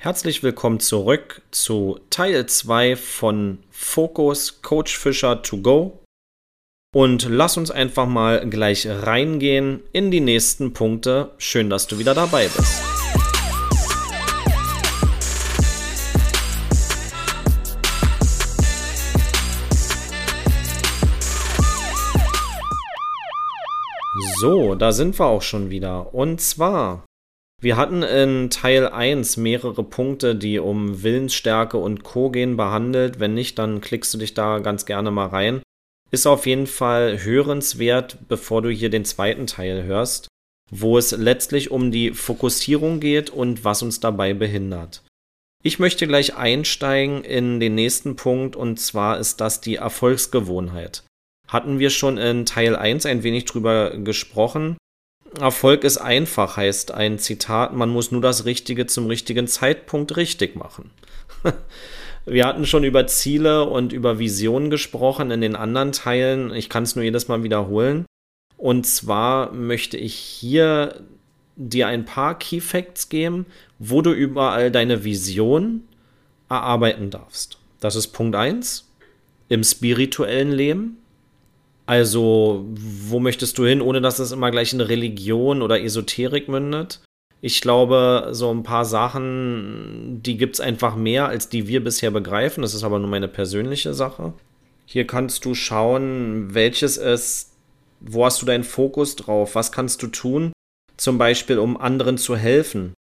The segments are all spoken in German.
Herzlich willkommen zurück zu Teil 2 von Focus Coach Fischer to go. Und lass uns einfach mal gleich reingehen in die nächsten Punkte. Schön, dass du wieder dabei bist. So, da sind wir auch schon wieder. Und zwar wir hatten in Teil 1 mehrere Punkte, die um Willensstärke und Co. gehen, behandelt. Wenn nicht, dann klickst du dich da ganz gerne mal rein. Ist auf jeden Fall hörenswert, bevor du hier den zweiten Teil hörst, wo es letztlich um die Fokussierung geht und was uns dabei behindert. Ich möchte gleich einsteigen in den nächsten Punkt und zwar ist das die Erfolgsgewohnheit. Hatten wir schon in Teil 1 ein wenig drüber gesprochen. Erfolg ist einfach, heißt ein Zitat, man muss nur das Richtige zum richtigen Zeitpunkt richtig machen. Wir hatten schon über Ziele und über Visionen gesprochen in den anderen Teilen. Ich kann es nur jedes Mal wiederholen. Und zwar möchte ich hier dir ein paar Key Facts geben, wo du überall deine Vision erarbeiten darfst. Das ist Punkt 1 im spirituellen Leben. Also, wo möchtest du hin, ohne dass es immer gleich in Religion oder Esoterik mündet? Ich glaube, so ein paar Sachen, die gibt es einfach mehr, als die wir bisher begreifen. Das ist aber nur meine persönliche Sache. Hier kannst du schauen, welches ist, wo hast du deinen Fokus drauf? Was kannst du tun? Zum Beispiel, um anderen zu helfen.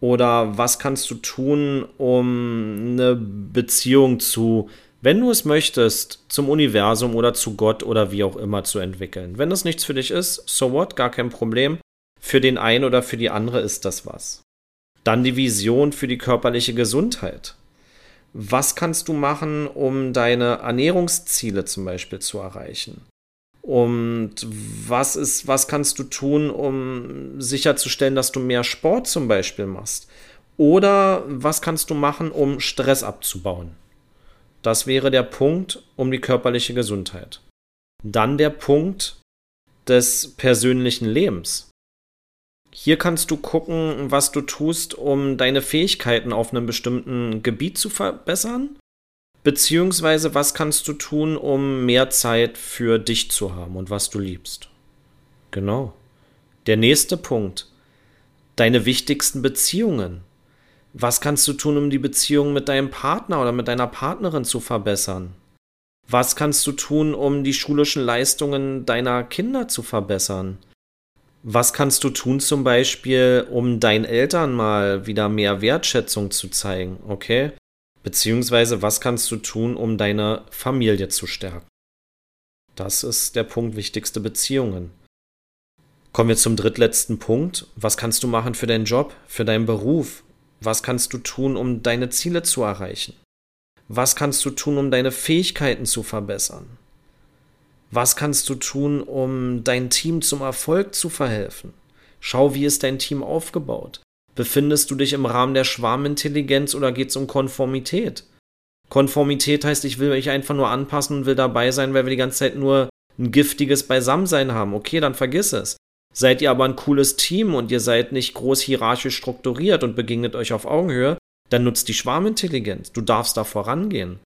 Oder was kannst du tun, um eine Beziehung zu wenn du es möchtest, zum Universum oder zu Gott oder wie auch immer zu entwickeln. Wenn das nichts für dich ist, so what, gar kein Problem. Für den einen oder für die andere ist das was. Dann die Vision für die körperliche Gesundheit. Was kannst du machen, um deine Ernährungsziele zum Beispiel zu erreichen? Und was ist, was kannst du tun, um sicherzustellen, dass du mehr Sport zum Beispiel machst? Oder was kannst du machen, um Stress abzubauen? Das wäre der Punkt um die körperliche Gesundheit. Dann der Punkt des persönlichen Lebens. Hier kannst du gucken, was du tust, um deine Fähigkeiten auf einem bestimmten Gebiet zu verbessern, beziehungsweise was kannst du tun, um mehr Zeit für dich zu haben und was du liebst. Genau. Der nächste Punkt. Deine wichtigsten Beziehungen. Was kannst du tun, um die Beziehung mit deinem Partner oder mit deiner Partnerin zu verbessern? Was kannst du tun, um die schulischen Leistungen deiner Kinder zu verbessern? Was kannst du tun zum Beispiel, um deinen Eltern mal wieder mehr Wertschätzung zu zeigen, okay? Beziehungsweise was kannst du tun, um deine Familie zu stärken? Das ist der Punkt wichtigste Beziehungen. Kommen wir zum drittletzten Punkt. Was kannst du machen für deinen Job, für deinen Beruf? Was kannst du tun, um deine Ziele zu erreichen? Was kannst du tun, um deine Fähigkeiten zu verbessern? Was kannst du tun, um dein Team zum Erfolg zu verhelfen? Schau, wie ist dein Team aufgebaut? Befindest du dich im Rahmen der Schwarmintelligenz oder geht es um Konformität? Konformität heißt, ich will mich einfach nur anpassen und will dabei sein, weil wir die ganze Zeit nur ein giftiges Beisammensein haben. Okay, dann vergiss es. Seid ihr aber ein cooles Team und ihr seid nicht groß hierarchisch strukturiert und begegnet euch auf Augenhöhe, dann nutzt die Schwarmintelligenz. Du darfst da vorangehen.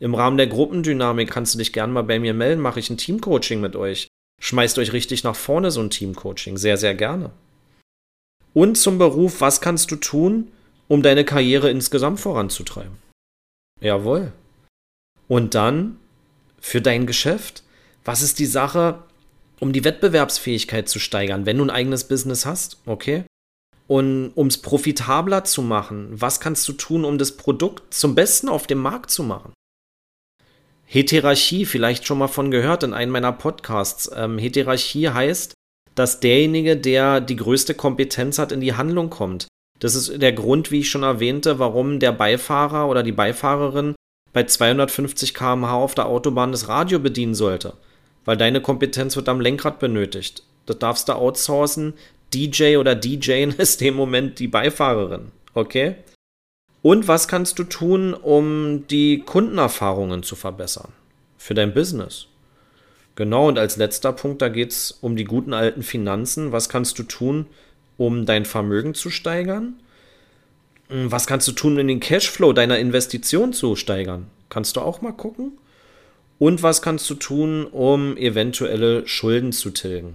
Im Rahmen der Gruppendynamik kannst du dich gern mal bei mir melden, mache ich ein Teamcoaching mit euch. Schmeißt euch richtig nach vorne so ein Teamcoaching. Sehr, sehr gerne. Und zum Beruf, was kannst du tun, um deine Karriere insgesamt voranzutreiben? Jawohl. Und dann für dein Geschäft. Was ist die Sache, um die Wettbewerbsfähigkeit zu steigern, wenn du ein eigenes Business hast, okay? Und um es profitabler zu machen, was kannst du tun, um das Produkt zum Besten auf dem Markt zu machen? Heterarchie, vielleicht schon mal von gehört in einem meiner Podcasts. Ähm, Heterarchie heißt, dass derjenige, der die größte Kompetenz hat, in die Handlung kommt. Das ist der Grund, wie ich schon erwähnte, warum der Beifahrer oder die Beifahrerin bei 250 km/h auf der Autobahn das Radio bedienen sollte weil deine Kompetenz wird am Lenkrad benötigt. Das darfst du outsourcen. DJ oder DJ ist im Moment die Beifahrerin. Okay? Und was kannst du tun, um die Kundenerfahrungen zu verbessern? Für dein Business. Genau, und als letzter Punkt, da geht es um die guten alten Finanzen. Was kannst du tun, um dein Vermögen zu steigern? Hm, was kannst du tun, um den Cashflow deiner Investition zu steigern? Kannst du auch mal gucken. Und was kannst du tun, um eventuelle Schulden zu tilgen?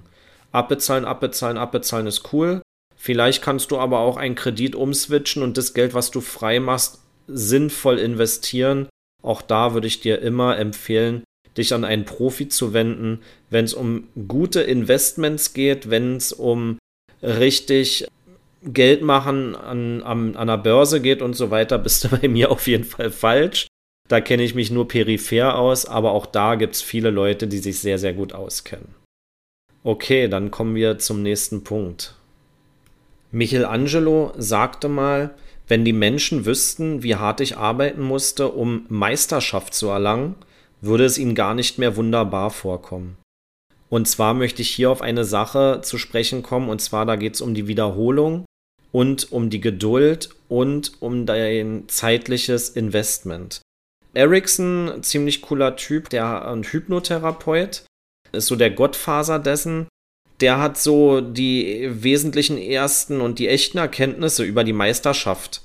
Abbezahlen, abbezahlen, abbezahlen ist cool. Vielleicht kannst du aber auch einen Kredit umswitchen und das Geld, was du frei machst, sinnvoll investieren. Auch da würde ich dir immer empfehlen, dich an einen Profi zu wenden, wenn es um gute Investments geht, wenn es um richtig Geld machen an, an, an der Börse geht und so weiter, bist du bei mir auf jeden Fall falsch. Da kenne ich mich nur peripher aus, aber auch da gibt es viele Leute, die sich sehr, sehr gut auskennen. Okay, dann kommen wir zum nächsten Punkt. Michelangelo sagte mal, wenn die Menschen wüssten, wie hart ich arbeiten musste, um Meisterschaft zu erlangen, würde es ihnen gar nicht mehr wunderbar vorkommen. Und zwar möchte ich hier auf eine Sache zu sprechen kommen, und zwar da geht es um die Wiederholung und um die Geduld und um dein zeitliches Investment. Ericsson, ziemlich cooler Typ, der ein Hypnotherapeut, ist so der Gottfaser dessen. Der hat so die wesentlichen ersten und die echten Erkenntnisse über die Meisterschaft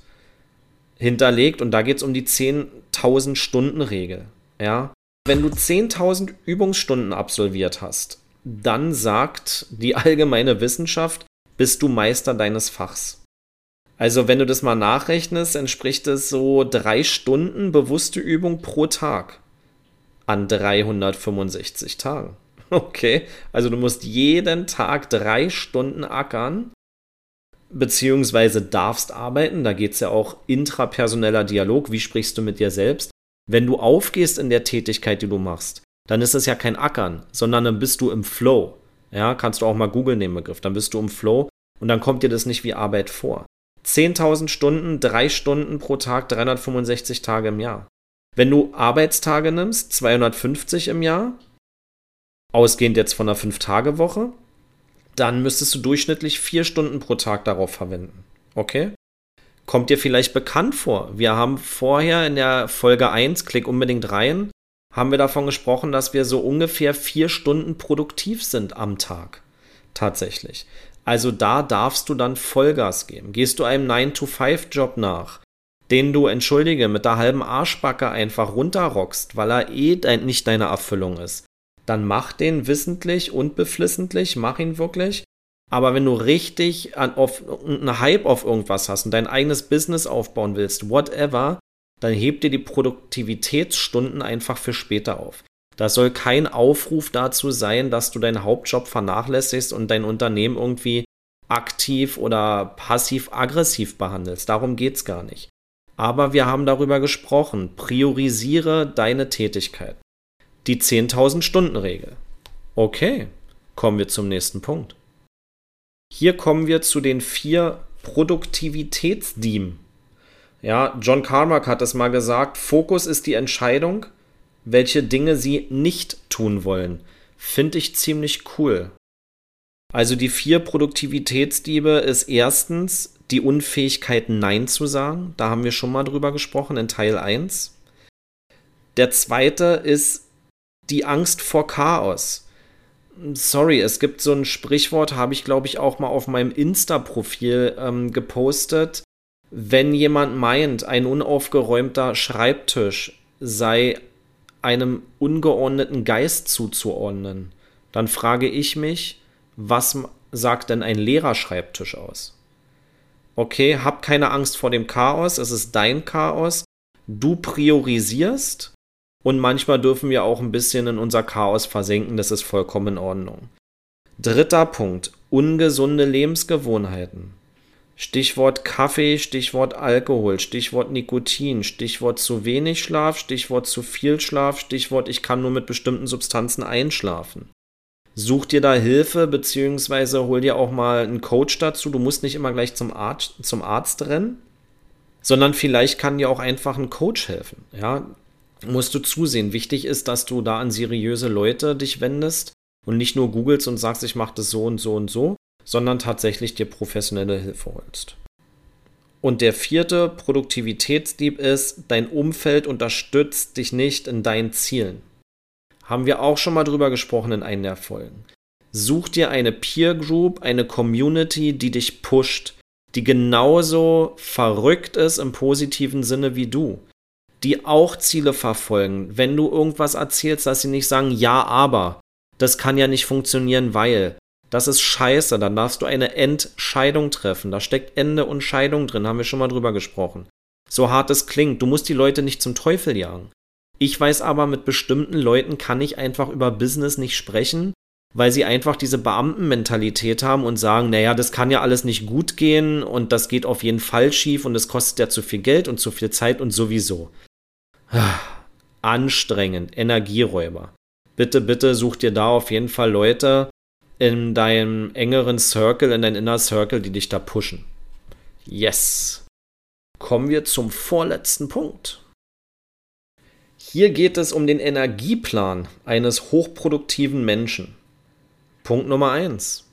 hinterlegt und da geht es um die 10.000 Stunden Regel. Ja, wenn du 10.000 Übungsstunden absolviert hast, dann sagt die allgemeine Wissenschaft, bist du Meister deines Fachs. Also wenn du das mal nachrechnest, entspricht es so drei Stunden bewusste Übung pro Tag an 365 Tagen. Okay, also du musst jeden Tag drei Stunden ackern, beziehungsweise darfst arbeiten. Da geht es ja auch intrapersoneller Dialog. Wie sprichst du mit dir selbst? Wenn du aufgehst in der Tätigkeit, die du machst, dann ist es ja kein Ackern, sondern dann bist du im Flow. Ja, kannst du auch mal googeln den Begriff. Dann bist du im Flow und dann kommt dir das nicht wie Arbeit vor. 10.000 Stunden, drei Stunden pro Tag, 365 Tage im Jahr. Wenn du Arbeitstage nimmst, 250 im Jahr, ausgehend jetzt von einer 5-Tage-Woche, dann müsstest du durchschnittlich vier Stunden pro Tag darauf verwenden. Okay? Kommt dir vielleicht bekannt vor? Wir haben vorher in der Folge 1, klick unbedingt rein, haben wir davon gesprochen, dass wir so ungefähr vier Stunden produktiv sind am Tag. Tatsächlich. Also da darfst du dann Vollgas geben. Gehst du einem 9-to-5-Job nach, den du, entschuldige, mit der halben Arschbacke einfach runterrockst, weil er eh dein, nicht deine Erfüllung ist, dann mach den wissentlich und beflissentlich, mach ihn wirklich. Aber wenn du richtig an, auf, einen Hype auf irgendwas hast und dein eigenes Business aufbauen willst, whatever, dann heb dir die Produktivitätsstunden einfach für später auf. Das soll kein Aufruf dazu sein, dass du deinen Hauptjob vernachlässigst und dein Unternehmen irgendwie aktiv oder passiv-aggressiv behandelst. Darum geht es gar nicht. Aber wir haben darüber gesprochen. Priorisiere deine Tätigkeit. Die 10.000 Stunden Regel. Okay, kommen wir zum nächsten Punkt. Hier kommen wir zu den vier Produktivitätsdiemen. Ja, John Carmack hat es mal gesagt, Fokus ist die Entscheidung, welche Dinge sie nicht tun wollen. Finde ich ziemlich cool. Also die vier Produktivitätsdiebe ist erstens die Unfähigkeit, Nein zu sagen. Da haben wir schon mal drüber gesprochen in Teil 1. Der zweite ist die Angst vor Chaos. Sorry, es gibt so ein Sprichwort, habe ich glaube ich auch mal auf meinem Insta-Profil ähm, gepostet. Wenn jemand meint, ein unaufgeräumter Schreibtisch sei einem ungeordneten Geist zuzuordnen, dann frage ich mich, was sagt denn ein leerer Schreibtisch aus? Okay, hab keine Angst vor dem Chaos, es ist dein Chaos. Du priorisierst und manchmal dürfen wir auch ein bisschen in unser Chaos versenken, das ist vollkommen in Ordnung. Dritter Punkt, ungesunde Lebensgewohnheiten. Stichwort Kaffee, Stichwort Alkohol, Stichwort Nikotin, Stichwort zu wenig Schlaf, Stichwort zu viel Schlaf, Stichwort ich kann nur mit bestimmten Substanzen einschlafen. Such dir da Hilfe, beziehungsweise hol dir auch mal einen Coach dazu. Du musst nicht immer gleich zum Arzt, zum Arzt rennen, sondern vielleicht kann dir auch einfach ein Coach helfen. Ja, musst du zusehen. Wichtig ist, dass du da an seriöse Leute dich wendest und nicht nur googelst und sagst, ich mache das so und so und so, sondern tatsächlich dir professionelle Hilfe holst. Und der vierte Produktivitätsdieb ist, dein Umfeld unterstützt dich nicht in deinen Zielen. Haben wir auch schon mal drüber gesprochen in einer der Folgen. Such dir eine Peer Group, eine Community, die dich pusht, die genauso verrückt ist im positiven Sinne wie du, die auch Ziele verfolgen. Wenn du irgendwas erzählst, dass sie nicht sagen, ja, aber, das kann ja nicht funktionieren, weil, das ist scheiße, dann darfst du eine Entscheidung treffen. Da steckt Ende und Scheidung drin, haben wir schon mal drüber gesprochen. So hart es klingt, du musst die Leute nicht zum Teufel jagen. Ich weiß aber, mit bestimmten Leuten kann ich einfach über Business nicht sprechen, weil sie einfach diese Beamtenmentalität haben und sagen, naja, das kann ja alles nicht gut gehen und das geht auf jeden Fall schief und es kostet ja zu viel Geld und zu viel Zeit und sowieso. Anstrengend, Energieräuber. Bitte, bitte such dir da auf jeden Fall Leute in deinem engeren Circle, in deinem Inner Circle, die dich da pushen. Yes. Kommen wir zum vorletzten Punkt. Hier geht es um den Energieplan eines hochproduktiven Menschen. Punkt Nummer eins.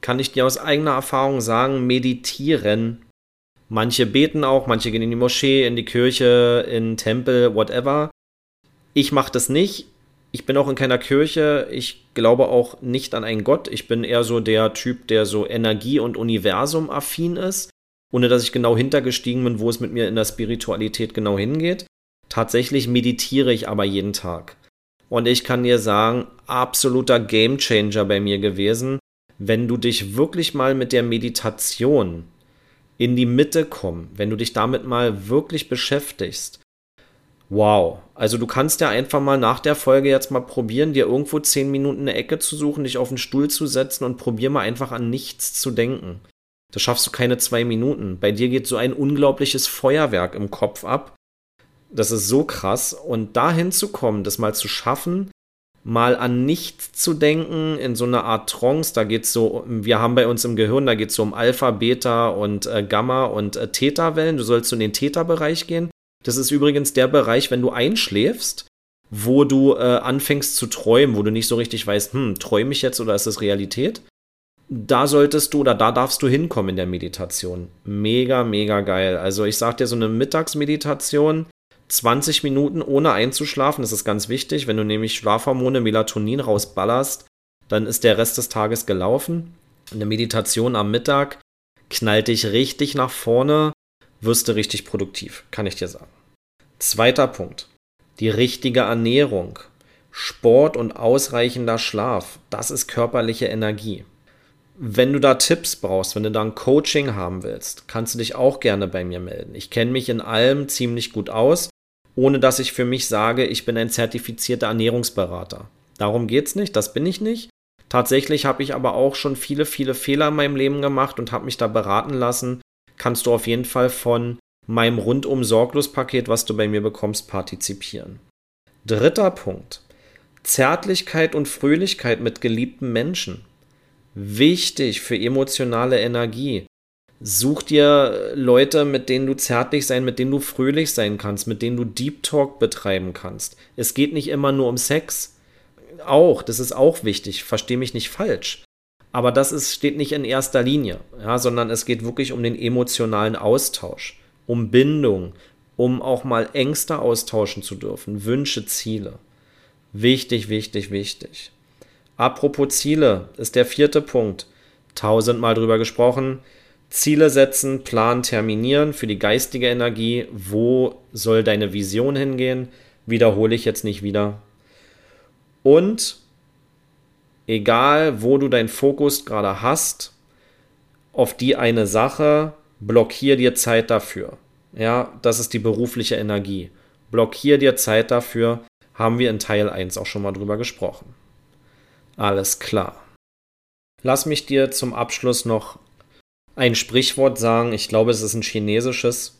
Kann ich dir aus eigener Erfahrung sagen, meditieren. Manche beten auch, manche gehen in die Moschee, in die Kirche, in den Tempel, whatever. Ich mache das nicht. Ich bin auch in keiner Kirche. Ich glaube auch nicht an einen Gott. Ich bin eher so der Typ, der so Energie- und Universum-affin ist, ohne dass ich genau hintergestiegen bin, wo es mit mir in der Spiritualität genau hingeht. Tatsächlich meditiere ich aber jeden Tag. Und ich kann dir sagen, absoluter Gamechanger bei mir gewesen, wenn du dich wirklich mal mit der Meditation in die Mitte kommst, wenn du dich damit mal wirklich beschäftigst. Wow. Also du kannst ja einfach mal nach der Folge jetzt mal probieren, dir irgendwo zehn Minuten eine Ecke zu suchen, dich auf den Stuhl zu setzen und probier mal einfach an nichts zu denken. Das schaffst du keine zwei Minuten. Bei dir geht so ein unglaubliches Feuerwerk im Kopf ab, das ist so krass. Und dahin zu kommen, das mal zu schaffen, mal an nichts zu denken, in so einer Art Trance, da geht es so, wir haben bei uns im Gehirn, da geht es so um Alpha, Beta und äh, Gamma und äh, Theta-Wellen. Du sollst so in den Theta-Bereich gehen. Das ist übrigens der Bereich, wenn du einschläfst, wo du äh, anfängst zu träumen, wo du nicht so richtig weißt, hm, träume ich jetzt oder ist das Realität? Da solltest du oder da darfst du hinkommen in der Meditation. Mega, mega geil. Also ich sag dir, so eine Mittagsmeditation, 20 Minuten ohne einzuschlafen, das ist ganz wichtig. Wenn du nämlich Schlafhormone, Melatonin rausballerst, dann ist der Rest des Tages gelaufen. Eine Meditation am Mittag knallt dich richtig nach vorne, wirst du richtig produktiv, kann ich dir sagen. Zweiter Punkt. Die richtige Ernährung. Sport und ausreichender Schlaf, das ist körperliche Energie. Wenn du da Tipps brauchst, wenn du da ein Coaching haben willst, kannst du dich auch gerne bei mir melden. Ich kenne mich in allem ziemlich gut aus ohne dass ich für mich sage, ich bin ein zertifizierter Ernährungsberater. Darum geht es nicht, das bin ich nicht. Tatsächlich habe ich aber auch schon viele, viele Fehler in meinem Leben gemacht und habe mich da beraten lassen. Kannst du auf jeden Fall von meinem rundum sorglos Paket, was du bei mir bekommst, partizipieren. Dritter Punkt. Zärtlichkeit und Fröhlichkeit mit geliebten Menschen. Wichtig für emotionale Energie. Such dir Leute, mit denen du zärtlich sein, mit denen du fröhlich sein kannst, mit denen du Deep Talk betreiben kannst. Es geht nicht immer nur um Sex. Auch, das ist auch wichtig, versteh mich nicht falsch. Aber das ist, steht nicht in erster Linie, ja, sondern es geht wirklich um den emotionalen Austausch, um Bindung, um auch mal Ängste austauschen zu dürfen, Wünsche, Ziele. Wichtig, wichtig, wichtig. Apropos Ziele ist der vierte Punkt. Tausendmal drüber gesprochen Ziele setzen, planen, terminieren für die geistige Energie. Wo soll deine Vision hingehen? Wiederhole ich jetzt nicht wieder. Und egal, wo du deinen Fokus gerade hast, auf die eine Sache, blockier dir Zeit dafür. Ja, das ist die berufliche Energie. Blockier dir Zeit dafür. Haben wir in Teil 1 auch schon mal drüber gesprochen. Alles klar. Lass mich dir zum Abschluss noch ein Sprichwort sagen, ich glaube, es ist ein chinesisches.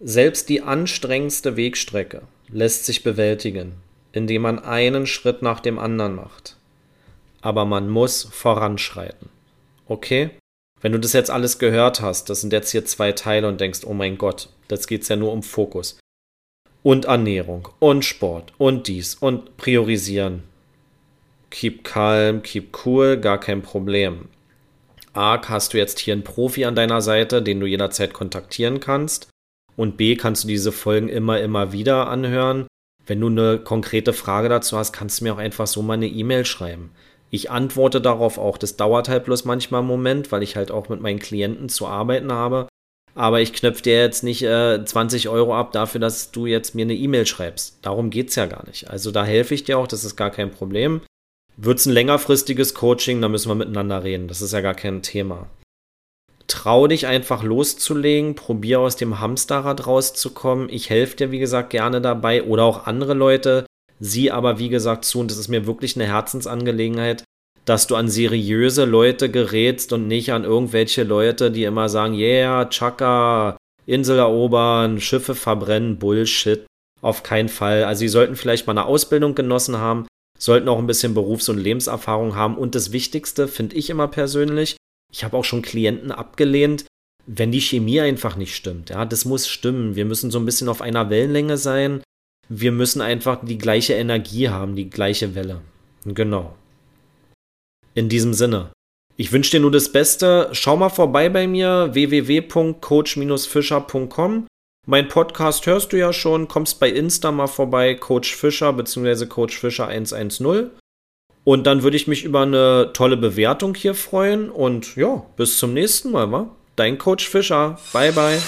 Selbst die anstrengendste Wegstrecke lässt sich bewältigen, indem man einen Schritt nach dem anderen macht. Aber man muss voranschreiten. Okay? Wenn du das jetzt alles gehört hast, das sind jetzt hier zwei Teile und denkst, oh mein Gott, das geht ja nur um Fokus. Und Ernährung und Sport und dies und priorisieren. Keep calm, keep cool, gar kein Problem. A, hast du jetzt hier einen Profi an deiner Seite, den du jederzeit kontaktieren kannst. Und B, kannst du diese Folgen immer, immer wieder anhören. Wenn du eine konkrete Frage dazu hast, kannst du mir auch einfach so mal eine E-Mail schreiben. Ich antworte darauf auch. Das dauert halt bloß manchmal einen Moment, weil ich halt auch mit meinen Klienten zu arbeiten habe. Aber ich knöpfe dir jetzt nicht äh, 20 Euro ab dafür, dass du jetzt mir eine E-Mail schreibst. Darum geht es ja gar nicht. Also da helfe ich dir auch, das ist gar kein Problem. Wird es ein längerfristiges Coaching, da müssen wir miteinander reden. Das ist ja gar kein Thema. Trau dich einfach loszulegen, probier aus dem Hamsterrad rauszukommen. Ich helfe dir, wie gesagt, gerne dabei oder auch andere Leute. Sieh aber, wie gesagt, zu, und das ist mir wirklich eine Herzensangelegenheit, dass du an seriöse Leute gerätst und nicht an irgendwelche Leute, die immer sagen, yeah, Chaka, Insel erobern, Schiffe verbrennen, Bullshit. Auf keinen Fall. Also sie sollten vielleicht mal eine Ausbildung genossen haben, sollten auch ein bisschen Berufs- und Lebenserfahrung haben. Und das Wichtigste finde ich immer persönlich, ich habe auch schon Klienten abgelehnt, wenn die Chemie einfach nicht stimmt. Ja, das muss stimmen. Wir müssen so ein bisschen auf einer Wellenlänge sein. Wir müssen einfach die gleiche Energie haben, die gleiche Welle. Genau. In diesem Sinne. Ich wünsche dir nur das Beste. Schau mal vorbei bei mir www.coach-fischer.com. Mein Podcast hörst du ja schon, kommst bei Insta mal vorbei, Coach Fischer bzw. Coach Fischer 110. Und dann würde ich mich über eine tolle Bewertung hier freuen. Und ja, bis zum nächsten Mal, wa? Dein Coach Fischer. Bye, bye.